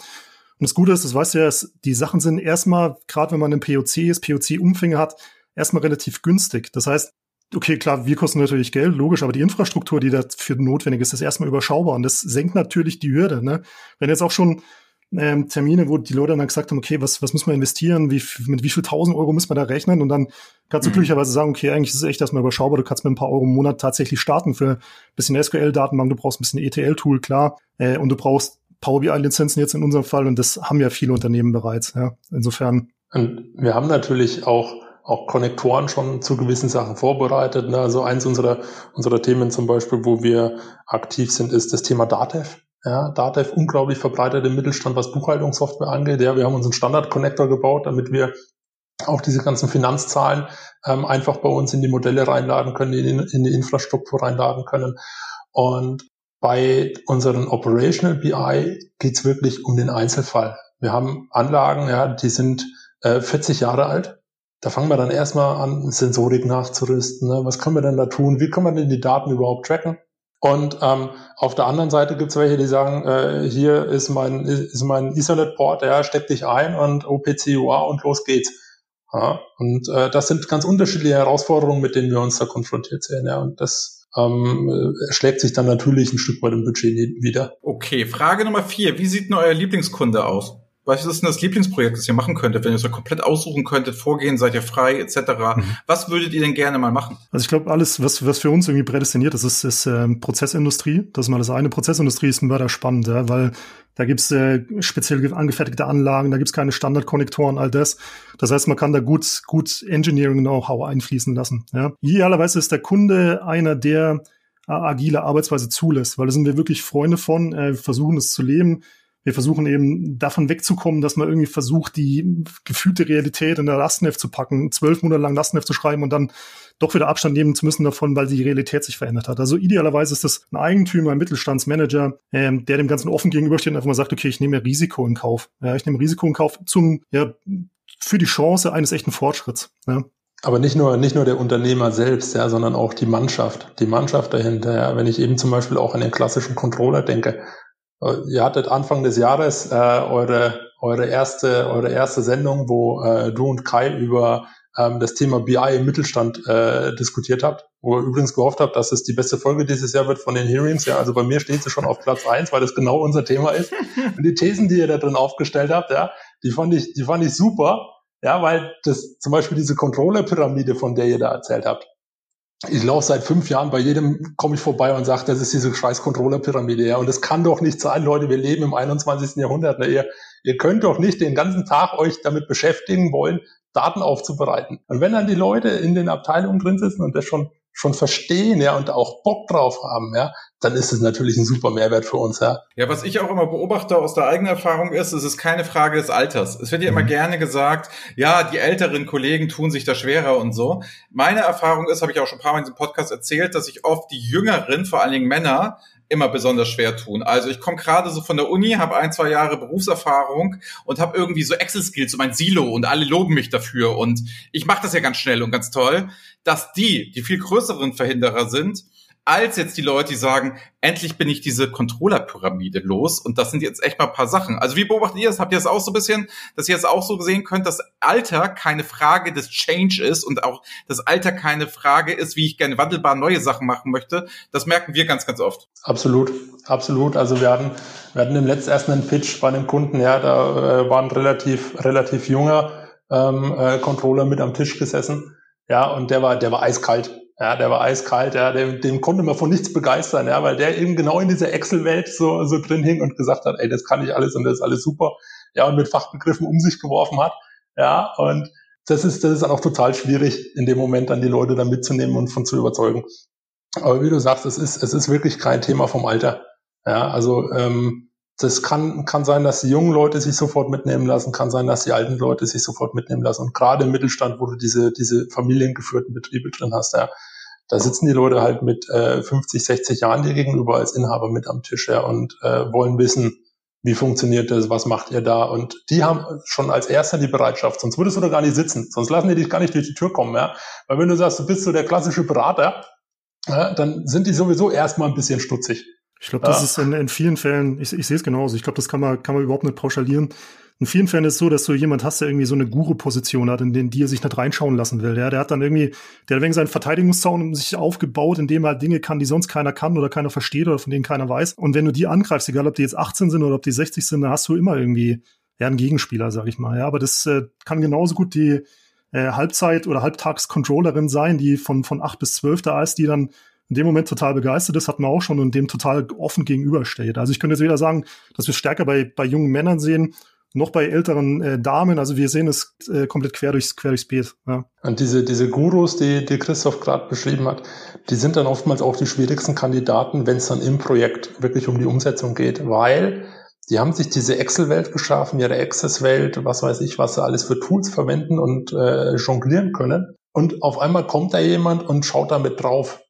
das Gute ist, das weißt du ja, die Sachen sind erstmal, gerade wenn man im POC ist, POC-Umfänge hat, erstmal relativ günstig. Das heißt, okay, klar, wir kosten natürlich Geld, logisch, aber die Infrastruktur, die dafür notwendig ist, ist erstmal überschaubar und das senkt natürlich die Hürde. Ne? Wenn jetzt auch schon ähm, Termine, wo die Leute dann gesagt haben, okay, was, was müssen wir investieren, wie, mit wie viel tausend Euro müssen wir da rechnen und dann kannst du mhm. glücklicherweise sagen, okay, eigentlich ist es echt erstmal überschaubar, du kannst mit ein paar Euro im Monat tatsächlich starten für ein bisschen SQL-Datenbank, du brauchst ein bisschen ETL-Tool, klar, äh, und du brauchst Power BI-Lizenzen jetzt in unserem Fall und das haben ja viele Unternehmen bereits, ja. Insofern Und wir haben natürlich auch auch Konnektoren schon zu gewissen Sachen vorbereitet. Ne? Also eins unserer, unserer Themen zum Beispiel, wo wir aktiv sind, ist das Thema Datev. Ja, Datev unglaublich verbreitet im Mittelstand, was Buchhaltungssoftware angeht. Ja, wir haben uns einen Standard-Connector gebaut, damit wir auch diese ganzen Finanzzahlen ähm, einfach bei uns in die Modelle reinladen können, in, in die Infrastruktur reinladen können. Und bei unseren Operational BI geht's wirklich um den Einzelfall. Wir haben Anlagen, ja, die sind äh, 40 Jahre alt. Da fangen wir dann erstmal an, Sensorik nachzurüsten. Ne? Was können wir denn da tun? Wie können wir denn die Daten überhaupt tracken? Und ähm, auf der anderen Seite gibt es welche, die sagen, äh, hier ist mein, ist mein Ethernet-Port, ja, steck dich ein und OPC-UA und los geht's. Ja, und äh, das sind ganz unterschiedliche Herausforderungen, mit denen wir uns da konfrontiert sehen. Ja, und das ähm, schlägt sich dann natürlich ein Stück weit im Budget wieder. Okay, Frage Nummer vier. Wie sieht denn euer Lieblingskunde aus? Was ist denn das Lieblingsprojekt, das ihr machen könntet, wenn ihr es so komplett aussuchen könntet, vorgehen, seid ihr frei, etc. Mhm. Was würdet ihr denn gerne mal machen? Also ich glaube, alles, was, was für uns irgendwie prädestiniert ist, ist, ist ähm, Prozessindustrie. Das ist mal das eine. Prozessindustrie ist mörder spannend, ja, weil da gibt's äh, speziell angefertigte Anlagen, da gibt's keine Standardkonnektoren, all das. Das heißt, man kann da gut, gut Engineering-Know-how einfließen lassen. Ja. Idealerweise ist der Kunde einer, der äh, agile Arbeitsweise zulässt, weil da sind wir wirklich Freunde von, äh, versuchen es zu leben wir versuchen eben davon wegzukommen, dass man irgendwie versucht, die gefühlte Realität in der Lastenheft zu packen, zwölf Monate lang Lastenheft zu schreiben und dann doch wieder Abstand nehmen zu müssen davon, weil die Realität sich verändert hat. Also idealerweise ist das ein Eigentümer, ein Mittelstandsmanager, ähm, der dem Ganzen offen gegenübersteht und einfach mal sagt, okay, ich nehme Risiko in Kauf. Ja, ich nehme Risiko in Kauf zum, ja, für die Chance eines echten Fortschritts. Ja. Aber nicht nur, nicht nur der Unternehmer selbst, ja, sondern auch die Mannschaft. Die Mannschaft dahinter, ja. Wenn ich eben zum Beispiel auch an den klassischen Controller denke, ihr hattet Anfang des Jahres äh, eure, eure, erste, eure erste Sendung, wo äh, du und Kai über ähm, das Thema BI im Mittelstand äh, diskutiert habt, wo ihr übrigens gehofft habt, dass es die beste Folge dieses Jahr wird von den Hearings. Ja, also bei mir steht sie schon auf Platz eins, weil das genau unser Thema ist. Und die Thesen, die ihr da drin aufgestellt habt, ja, die fand ich, die fand ich super. Ja, weil das zum Beispiel diese Controller-Pyramide, von der ihr da erzählt habt, ich laufe seit fünf Jahren, bei jedem komme ich vorbei und sage, das ist diese scheiß Controller-Pyramide. Ja. Und das kann doch nicht sein, Leute, wir leben im 21. Jahrhundert. Ne? Ihr, ihr könnt doch nicht den ganzen Tag euch damit beschäftigen wollen, Daten aufzubereiten. Und wenn dann die Leute in den Abteilungen drin sitzen und das schon schon verstehen, ja, und auch Bock drauf haben, ja, dann ist es natürlich ein super Mehrwert für uns, ja. Ja, was ich auch immer beobachte aus der eigenen Erfahrung ist, es ist keine Frage des Alters. Es wird ja mhm. immer gerne gesagt, ja, die älteren Kollegen tun sich da schwerer und so. Meine Erfahrung ist, habe ich auch schon ein paar Mal in diesem Podcast erzählt, dass sich oft die Jüngeren, vor allen Dingen Männer, immer besonders schwer tun. Also ich komme gerade so von der Uni, habe ein, zwei Jahre Berufserfahrung und habe irgendwie so Excel-Skills, so mein Silo und alle loben mich dafür und ich mache das ja ganz schnell und ganz toll, dass die, die viel größeren Verhinderer sind, als jetzt die Leute, die sagen, endlich bin ich diese Controller-Pyramide los und das sind jetzt echt mal ein paar Sachen. Also wie beobachtet ihr das? Habt ihr das auch so ein bisschen, dass ihr das auch so sehen könnt, dass Alter keine Frage des Change ist und auch das Alter keine Frage ist, wie ich gerne wandelbar neue Sachen machen möchte? Das merken wir ganz, ganz oft. Absolut, absolut. Also wir hatten, wir hatten im letzten ersten einen Pitch bei einem Kunden, ja, da äh, war ein relativ, relativ junger ähm, äh, Controller mit am Tisch gesessen. Ja, und der war, der war eiskalt ja, der war eiskalt, ja, dem, dem konnte man von nichts begeistern, ja, weil der eben genau in dieser Excel-Welt so, so drin hing und gesagt hat, ey, das kann ich alles und das ist alles super, ja, und mit Fachbegriffen um sich geworfen hat, ja, und das ist, das ist dann auch total schwierig, in dem Moment dann die Leute da mitzunehmen und von zu überzeugen. Aber wie du sagst, es ist, es ist wirklich kein Thema vom Alter. Ja, also ähm, das kann, kann sein, dass die jungen Leute sich sofort mitnehmen lassen, kann sein, dass die alten Leute sich sofort mitnehmen lassen. Und gerade im Mittelstand, wo du diese, diese familiengeführten Betriebe drin hast, ja, da sitzen die Leute halt mit äh, 50, 60 Jahren dir gegenüber als Inhaber mit am Tisch ja, und äh, wollen wissen, wie funktioniert das, was macht ihr da? Und die haben schon als erster die Bereitschaft, sonst würdest du da gar nicht sitzen, sonst lassen die dich gar nicht durch die Tür kommen. Ja? Weil wenn du sagst, du bist so der klassische Berater, ja, dann sind die sowieso erstmal ein bisschen stutzig. Ich glaube, das ja. ist in, in vielen Fällen, ich, ich sehe es genauso, ich glaube, das kann man, kann man überhaupt nicht pauschalieren. In vielen Fällen ist es so, dass du jemand hast, der irgendwie so eine Guru-Position hat, in den die er sich nicht reinschauen lassen will. Ja, der hat dann irgendwie, der hat wegen seinen Verteidigungszaun um sich aufgebaut, indem er halt Dinge kann, die sonst keiner kann oder keiner versteht oder von denen keiner weiß. Und wenn du die angreifst, egal ob die jetzt 18 sind oder ob die 60 sind, dann hast du immer irgendwie ja, einen Gegenspieler, sag ich mal. Ja, aber das äh, kann genauso gut die äh, Halbzeit- oder Halbtags-Controllerin sein, die von, von 8 bis 12 da ist, die dann in dem Moment total begeistert ist, hat man auch schon und dem total offen gegenübersteht. Also ich könnte jetzt wieder sagen, dass wir stärker bei, bei jungen Männern sehen noch bei älteren äh, Damen. Also wir sehen es äh, komplett quer durchs, quer durchs Beet. Ja. Und diese, diese Gurus, die, die Christoph gerade beschrieben hat, die sind dann oftmals auch die schwierigsten Kandidaten, wenn es dann im Projekt wirklich um die Umsetzung geht, weil die haben sich diese Excel-Welt geschaffen, ihre Access-Welt, was weiß ich, was sie alles für Tools verwenden und äh, jonglieren können. Und auf einmal kommt da jemand und schaut damit drauf,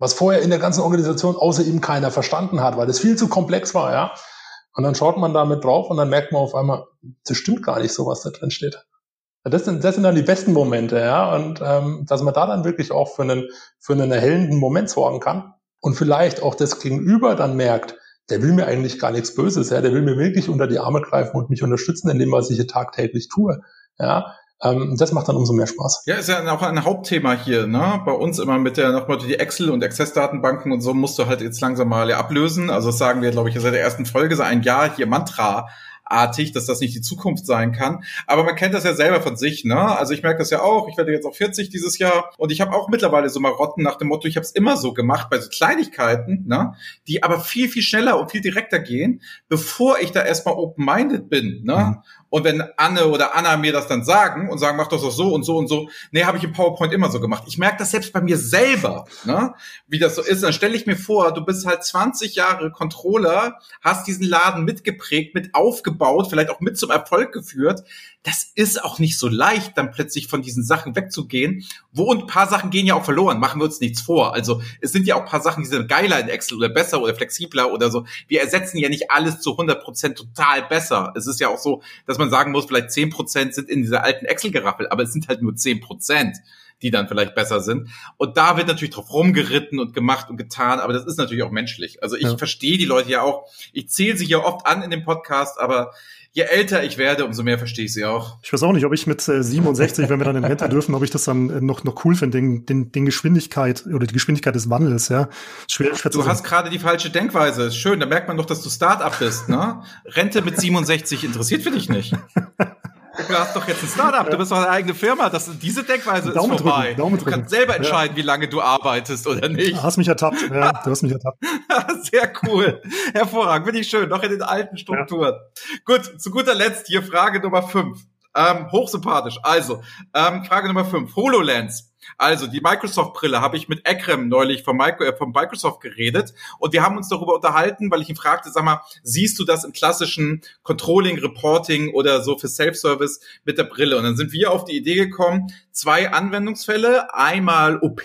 was vorher in der ganzen Organisation außer ihm keiner verstanden hat, weil das viel zu komplex war, ja. Und dann schaut man damit drauf und dann merkt man auf einmal, das stimmt gar nicht so, was da drin steht. Das sind, das sind dann die besten Momente, ja. Und ähm, dass man da dann wirklich auch für einen, für einen erhellenden Moment sorgen kann und vielleicht auch das Gegenüber dann merkt, der will mir eigentlich gar nichts Böses, ja, der will mir wirklich unter die Arme greifen und mich unterstützen in dem, was ich hier tagtäglich tue. Ja, ähm, das macht dann umso mehr Spaß. Ja, ist ja auch ein Hauptthema hier, ne? Bei uns immer mit der nochmal die Excel und Access-Datenbanken und so musst du halt jetzt langsam mal ablösen. Also das sagen wir, glaube ich, seit der ersten Folge, so ein Jahr hier Mantra artig, dass das nicht die Zukunft sein kann. Aber man kennt das ja selber von sich, ne? Also ich merke das ja auch. Ich werde jetzt auch 40 dieses Jahr und ich habe auch mittlerweile so Marotten nach dem Motto, ich habe es immer so gemacht bei so Kleinigkeiten, ne? Die aber viel viel schneller und viel direkter gehen, bevor ich da erstmal open-minded bin, ne? Mhm. Und wenn Anne oder Anna mir das dann sagen und sagen, mach das doch so und so und so, nee, habe ich im PowerPoint immer so gemacht. Ich merke das selbst bei mir selber, ne? wie das so ist. Dann stelle ich mir vor, du bist halt 20 Jahre Controller, hast diesen Laden mitgeprägt, mit aufgebaut, vielleicht auch mit zum Erfolg geführt das ist auch nicht so leicht, dann plötzlich von diesen Sachen wegzugehen. Wo und paar Sachen gehen ja auch verloren, machen wir uns nichts vor. Also es sind ja auch paar Sachen, die sind geiler in Excel oder besser oder flexibler oder so. Wir ersetzen ja nicht alles zu 100 Prozent total besser. Es ist ja auch so, dass man sagen muss, vielleicht 10 Prozent sind in dieser alten Excel-Geraffel, aber es sind halt nur 10 Prozent die dann vielleicht besser sind. Und da wird natürlich drauf rumgeritten und gemacht und getan, aber das ist natürlich auch menschlich. Also ich ja. verstehe die Leute ja auch. Ich zähle sie ja oft an in dem Podcast, aber je älter ich werde, umso mehr verstehe ich sie auch. Ich weiß auch nicht, ob ich mit äh, 67, wenn wir dann in Rente [LAUGHS] dürfen, ob ich das dann äh, noch, noch cool finde, den, den, den Geschwindigkeit oder die Geschwindigkeit des Wandels, ja. Schwer, schwer du hast gerade die falsche Denkweise. Ist schön, da merkt man doch, dass du Start-up bist, ne? Rente mit 67 interessiert für dich nicht. [LAUGHS] Du hast doch jetzt ein Startup, du bist doch eine eigene Firma. Das, diese Denkweise Daumen ist vorbei. Drücken, du kannst selber entscheiden, wie lange du arbeitest oder nicht. Du hast mich ertappt. Ja, [LAUGHS] du hast mich ertappt. [LAUGHS] Sehr cool. Hervorragend. Finde ich schön. Noch in den alten Strukturen. Gut, zu guter Letzt hier Frage Nummer fünf. Ähm, hochsympathisch. Also, ähm, Frage Nummer fünf. HoloLens. Also die Microsoft-Brille habe ich mit Ekrem neulich von, äh, Microsoft geredet und wir haben uns darüber unterhalten, weil ich ihn fragte, sag mal, siehst du das im klassischen Controlling, Reporting oder so für Self-Service mit der Brille? Und dann sind wir auf die Idee gekommen, zwei Anwendungsfälle, einmal OP,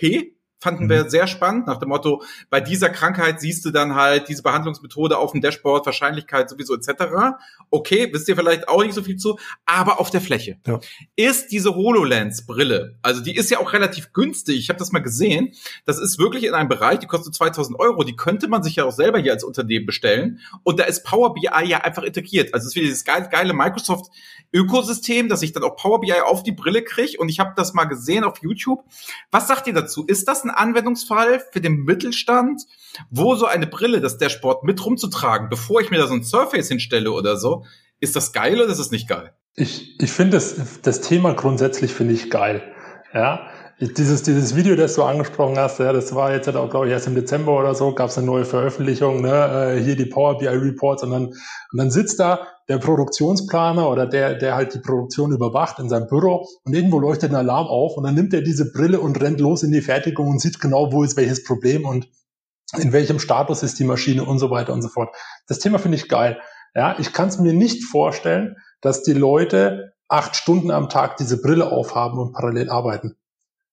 fanden wir mhm. sehr spannend, nach dem Motto, bei dieser Krankheit siehst du dann halt diese Behandlungsmethode auf dem Dashboard, Wahrscheinlichkeit sowieso etc. Okay, wisst ihr vielleicht auch nicht so viel zu, aber auf der Fläche. Ja. Ist diese HoloLens-Brille, also die ist ja auch relativ günstig, ich habe das mal gesehen, das ist wirklich in einem Bereich, die kostet 2000 Euro, die könnte man sich ja auch selber hier als Unternehmen bestellen und da ist Power BI ja einfach integriert. Also es ist wieder dieses geile, geile Microsoft-Ökosystem, dass ich dann auch Power BI auf die Brille kriege und ich habe das mal gesehen auf YouTube. Was sagt ihr dazu? Ist das ein Anwendungsfall für den Mittelstand, wo so eine Brille, das Dashboard mit rumzutragen, bevor ich mir da so ein Surface hinstelle oder so, ist das geil oder ist es nicht geil? Ich, ich finde das, das Thema grundsätzlich finde ich geil. Ja, dieses, dieses Video, das du angesprochen hast, ja, das war jetzt auch, glaube ich, erst im Dezember oder so, gab es eine neue Veröffentlichung, ne, äh, hier die Power BI Reports und dann, und dann sitzt da der Produktionsplaner oder der, der halt die Produktion überwacht in seinem Büro und irgendwo leuchtet ein Alarm auf und dann nimmt er diese Brille und rennt los in die Fertigung und sieht genau, wo ist welches Problem und in welchem Status ist die Maschine und so weiter und so fort. Das Thema finde ich geil. Ja, ich kann es mir nicht vorstellen, dass die Leute acht Stunden am Tag diese Brille aufhaben und parallel arbeiten.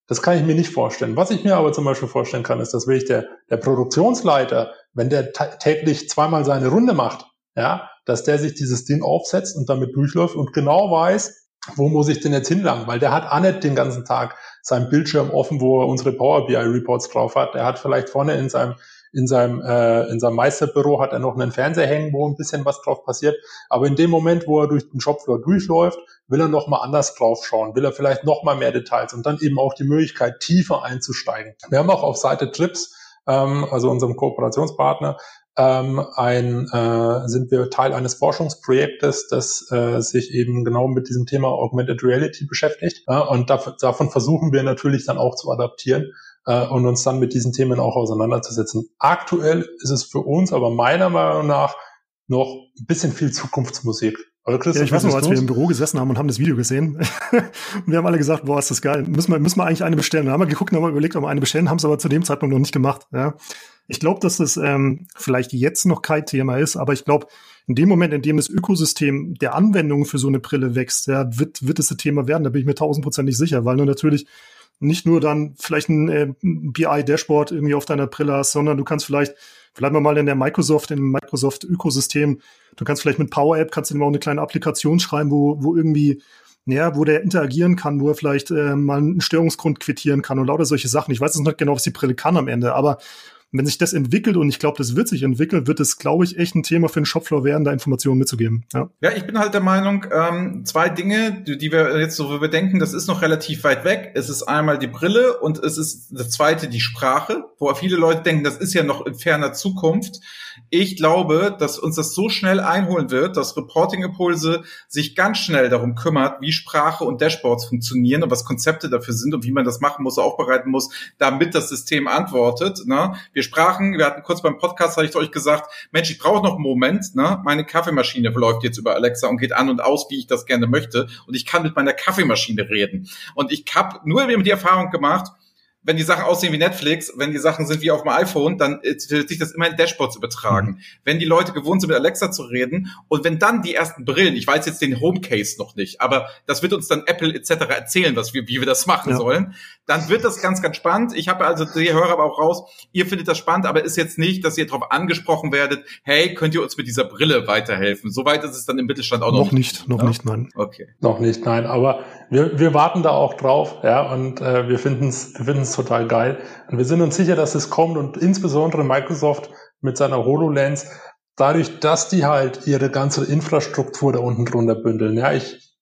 Das kann ich mir nicht vorstellen. Was ich mir aber zum Beispiel vorstellen kann, ist, dass wirklich der, der Produktionsleiter, wenn der täglich zweimal seine Runde macht, ja, dass der sich dieses Ding aufsetzt und damit durchläuft und genau weiß, wo muss ich denn jetzt hinlangen? Weil der hat auch nicht den ganzen Tag seinen Bildschirm offen, wo er unsere Power BI Reports drauf hat. Der hat vielleicht vorne in seinem in seinem, äh, in seinem Meisterbüro hat er noch einen Fernseher hängen, wo ein bisschen was drauf passiert. Aber in dem Moment, wo er durch den Shopfloor durchläuft, will er noch mal anders drauf schauen, will er vielleicht noch mal mehr Details und dann eben auch die Möglichkeit, tiefer einzusteigen. Wir haben auch auf Seite Trips, ähm, also unserem Kooperationspartner, ähm, ein, äh, sind wir Teil eines Forschungsprojektes, das äh, sich eben genau mit diesem Thema Augmented Reality beschäftigt. Ja, und davon versuchen wir natürlich dann auch zu adaptieren äh, und uns dann mit diesen Themen auch auseinanderzusetzen. Aktuell ist es für uns aber meiner Meinung nach noch ein bisschen viel Zukunftsmusik. Chris, ja, ich weiß noch, als wir im Büro gesessen haben und haben das Video gesehen, und [LAUGHS] wir haben alle gesagt, boah, ist das geil, müssen wir, müssen wir eigentlich eine bestellen. Dann haben wir geguckt und haben überlegt, ob wir eine bestellen, haben es aber zu dem Zeitpunkt noch nicht gemacht. Ja. Ich glaube, dass das ähm, vielleicht jetzt noch kein Thema ist, aber ich glaube, in dem Moment, in dem das Ökosystem der Anwendung für so eine Brille wächst, ja, wird, wird es ein Thema werden. Da bin ich mir tausendprozentig sicher, weil du natürlich nicht nur dann vielleicht ein äh, BI-Dashboard irgendwie auf deiner Brille hast, sondern du kannst vielleicht, vielleicht mal in der Microsoft, in dem Microsoft-Ökosystem, du kannst vielleicht mit Power App, kannst du ihm auch eine kleine Applikation schreiben, wo, wo irgendwie ja, wo der interagieren kann, wo er vielleicht äh, mal einen Störungsgrund quittieren kann und lauter solche Sachen. Ich weiß jetzt nicht genau, was die Brille kann am Ende, aber wenn sich das entwickelt und ich glaube, das wird sich entwickeln, wird es, glaube ich, echt ein Thema für den Shopfloor werden, da Informationen mitzugeben. Ja, ja ich bin halt der Meinung, ähm, zwei Dinge, die, die wir jetzt so wir denken, das ist noch relativ weit weg. Es ist einmal die Brille und es ist das zweite die Sprache, wo viele Leute denken, das ist ja noch in ferner Zukunft. Ich glaube, dass uns das so schnell einholen wird, dass Reporting Impulse sich ganz schnell darum kümmert, wie Sprache und Dashboards funktionieren und was Konzepte dafür sind und wie man das machen muss, aufbereiten muss, damit das System antwortet. Ne? Wir sprachen, wir hatten kurz beim Podcast, hatte ich euch gesagt, Mensch, ich brauche noch einen Moment, ne? meine Kaffeemaschine läuft jetzt über Alexa und geht an und aus, wie ich das gerne möchte und ich kann mit meiner Kaffeemaschine reden. Und ich habe nur die Erfahrung gemacht, wenn die Sachen aussehen wie Netflix, wenn die Sachen sind wie auf dem iPhone, dann wird sich das immer in Dashboards übertragen. Mhm. Wenn die Leute gewohnt sind, mit Alexa zu reden und wenn dann die ersten Brillen, ich weiß jetzt den Homecase noch nicht, aber das wird uns dann Apple etc. erzählen, was wir, wie wir das machen ja. sollen, dann wird das ganz, ganz spannend. Ich habe also die Hörer aber auch raus, ihr findet das spannend, aber ist jetzt nicht, dass ihr darauf angesprochen werdet, hey, könnt ihr uns mit dieser Brille weiterhelfen? Soweit ist es dann im Mittelstand auch noch, noch nicht. Noch ja? nicht, nein. Okay. Noch nicht, nein, aber wir, wir warten da auch drauf, ja, und äh, wir finden es wir finden's total geil. Und wir sind uns sicher, dass es kommt und insbesondere Microsoft mit seiner HoloLens, dadurch, dass die halt ihre ganze Infrastruktur da unten drunter bündeln. Ja, ich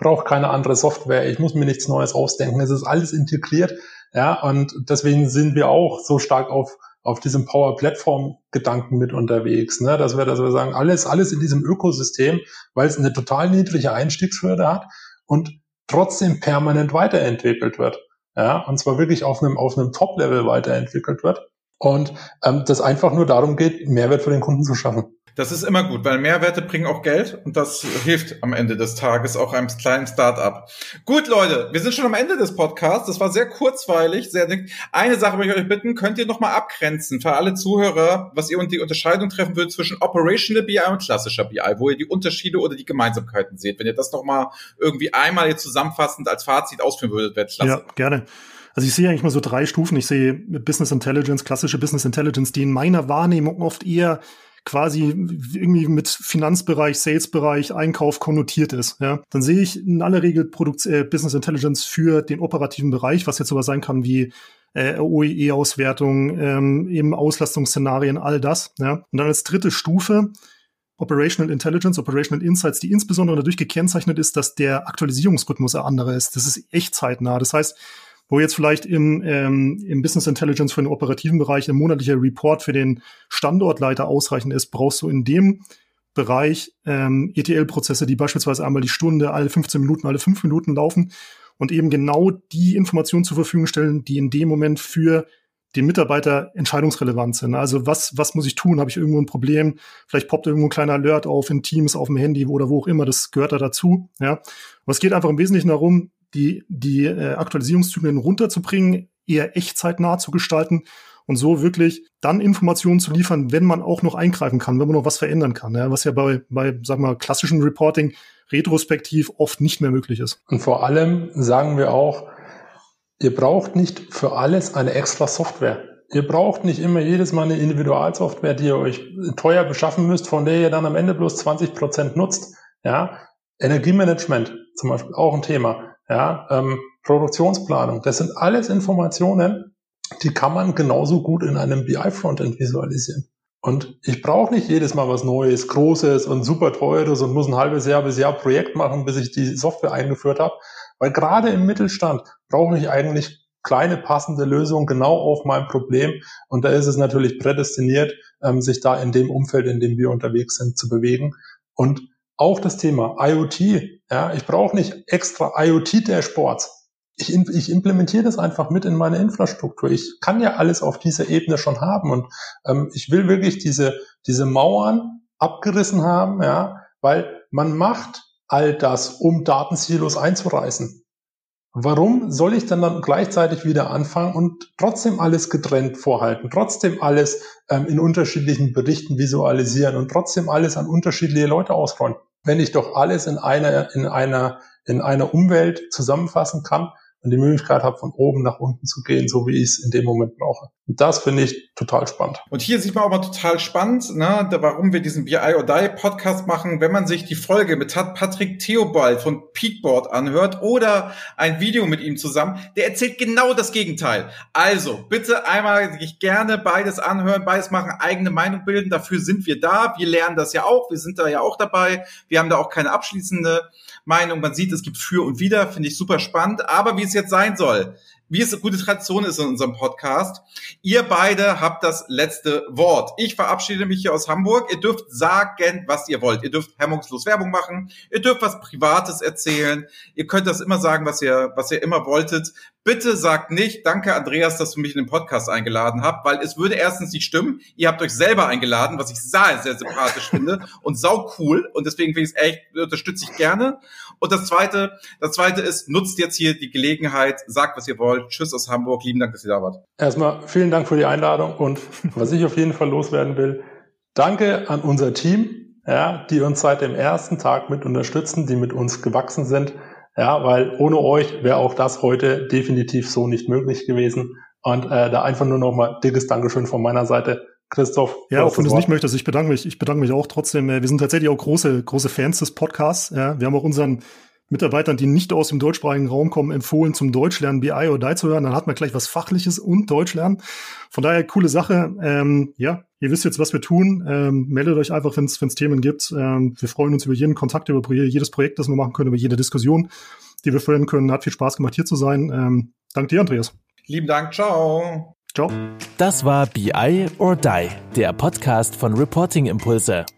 brauche keine andere Software, ich muss mir nichts Neues ausdenken, es ist alles integriert. Ja, und deswegen sind wir auch so stark auf auf diesem Power Platform Gedanken mit unterwegs, ne? dass wir, dass wir sagen, alles, alles in diesem Ökosystem, weil es eine total niedrige Einstiegshürde hat und trotzdem permanent weiterentwickelt wird. Ja, und zwar wirklich auf einem, auf einem Top-Level weiterentwickelt wird. Und ähm, das einfach nur darum geht, Mehrwert für den Kunden zu schaffen. Das ist immer gut, weil Mehrwerte bringen auch Geld und das hilft am Ende des Tages auch einem kleinen Start-up. Gut, Leute, wir sind schon am Ende des Podcasts. Das war sehr kurzweilig, sehr dick. Eine Sache möchte ich euch bitten, könnt ihr nochmal abgrenzen für alle Zuhörer, was ihr und die Unterscheidung treffen würdet zwischen Operational BI und klassischer BI, wo ihr die Unterschiede oder die Gemeinsamkeiten seht. Wenn ihr das nochmal irgendwie einmal jetzt zusammenfassend als Fazit ausführen würdet, wäre klasse. Ja, gerne. Also ich sehe eigentlich mal so drei Stufen. Ich sehe Business Intelligence, klassische Business Intelligence, die in meiner Wahrnehmung oft eher quasi irgendwie mit Finanzbereich, Salesbereich, Einkauf konnotiert ist. Ja, dann sehe ich in aller Regel Produkt, äh, Business Intelligence für den operativen Bereich, was jetzt sowas sein kann wie äh, OEE-Auswertung, ähm, eben Auslastungsszenarien, all das. Ja, und dann als dritte Stufe Operational Intelligence, Operational Insights, die insbesondere dadurch gekennzeichnet ist, dass der Aktualisierungsrhythmus ein anderer ist. Das ist echt zeitnah. Das heißt, wo jetzt vielleicht im, ähm, im Business Intelligence für den operativen Bereich ein monatlicher Report für den Standortleiter ausreichend ist, brauchst du in dem Bereich ähm, ETL-Prozesse, die beispielsweise einmal die Stunde, alle 15 Minuten, alle 5 Minuten laufen und eben genau die Informationen zur Verfügung stellen, die in dem Moment für den Mitarbeiter entscheidungsrelevant sind. Also was, was muss ich tun? Habe ich irgendwo ein Problem? Vielleicht poppt irgendwo ein kleiner Alert auf in Teams, auf dem Handy oder wo auch immer. Das gehört da dazu. Ja. Aber es geht einfach im Wesentlichen darum, die, die äh, Aktualisierungszyklen runterzubringen, eher echtzeitnah zu gestalten und so wirklich dann Informationen zu liefern, wenn man auch noch eingreifen kann, wenn man noch was verändern kann, ja, was ja bei, bei, sag mal, klassischem Reporting retrospektiv oft nicht mehr möglich ist. Und vor allem sagen wir auch, ihr braucht nicht für alles eine extra Software. Ihr braucht nicht immer jedes Mal eine Individualsoftware, die ihr euch teuer beschaffen müsst, von der ihr dann am Ende bloß 20 Prozent nutzt. Ja, Energiemanagement zum Beispiel auch ein Thema ja, ähm, Produktionsplanung. Das sind alles Informationen, die kann man genauso gut in einem BI-Frontend visualisieren. Und ich brauche nicht jedes Mal was Neues, Großes und super Teures und muss ein halbes Jahr bis Jahr Projekt machen, bis ich die Software eingeführt habe. Weil gerade im Mittelstand brauche ich eigentlich kleine passende Lösungen genau auf mein Problem. Und da ist es natürlich prädestiniert, ähm, sich da in dem Umfeld, in dem wir unterwegs sind, zu bewegen. Und auch das Thema IoT. Ja, ich brauche nicht extra IoT-Dashboards. Ich, ich implementiere das einfach mit in meine Infrastruktur. Ich kann ja alles auf dieser Ebene schon haben und ähm, ich will wirklich diese diese Mauern abgerissen haben, ja, weil man macht all das, um Datensilos einzureißen. Warum soll ich dann dann gleichzeitig wieder anfangen und trotzdem alles getrennt vorhalten, trotzdem alles ähm, in unterschiedlichen Berichten visualisieren und trotzdem alles an unterschiedliche Leute ausrollen, wenn ich doch alles in einer, in einer, in einer Umwelt zusammenfassen kann und die Möglichkeit habe, von oben nach unten zu gehen, so wie ich es in dem Moment brauche. Und das finde ich total spannend. Und hier sieht man auch mal total spannend, ne, warum wir diesen BI or Die Podcast machen, wenn man sich die Folge mit Patrick Theobald von Peakboard anhört oder ein Video mit ihm zusammen, der erzählt genau das Gegenteil. Also, bitte einmal gerne beides anhören, beides machen, eigene Meinung bilden. Dafür sind wir da. Wir lernen das ja auch. Wir sind da ja auch dabei. Wir haben da auch keine abschließende Meinung. Man sieht, es gibt für und wider, finde ich super spannend. Aber wie es jetzt sein soll, wie es eine gute Tradition ist in unserem Podcast. Ihr beide habt das letzte Wort. Ich verabschiede mich hier aus Hamburg. Ihr dürft sagen, was ihr wollt. Ihr dürft hemmungslos Werbung machen. Ihr dürft was Privates erzählen. Ihr könnt das immer sagen, was ihr, was ihr immer wolltet. Bitte sagt nicht, danke Andreas, dass du mich in den Podcast eingeladen habt, weil es würde erstens nicht stimmen. Ihr habt euch selber eingeladen, was ich sehr, sehr sympathisch finde und sau cool. Und deswegen finde ich es echt, unterstütze ich gerne. Und das zweite, das zweite ist, nutzt jetzt hier die Gelegenheit, sagt, was ihr wollt. Tschüss aus Hamburg. Lieben Dank, dass ihr da wart. Erstmal vielen Dank für die Einladung und was ich auf jeden Fall loswerden will, danke an unser Team, ja, die uns seit dem ersten Tag mit unterstützen, die mit uns gewachsen sind. Ja, weil ohne euch wäre auch das heute definitiv so nicht möglich gewesen. Und äh, da einfach nur nochmal dickes Dankeschön von meiner Seite. Christoph. Ja, auch wenn du es nicht möchtest, ich bedanke mich. Ich bedanke mich auch trotzdem. Äh, wir sind tatsächlich auch große, große Fans des Podcasts. Ja, wir haben auch unseren Mitarbeitern, die nicht aus dem deutschsprachigen Raum kommen, empfohlen, zum Deutschlernen BI oder Die zu hören. Dann hat man gleich was Fachliches und Deutschlernen. Von daher coole Sache. Ähm, ja, ihr wisst jetzt, was wir tun. Ähm, meldet euch einfach, wenn es Themen gibt. Ähm, wir freuen uns über jeden Kontakt, über jedes Projekt, das wir machen können, über jede Diskussion, die wir führen können. Hat viel Spaß gemacht, hier zu sein. Ähm, danke dir, Andreas. Lieben Dank. Ciao. Ciao. Das war BI or Die, der Podcast von Reporting Impulse.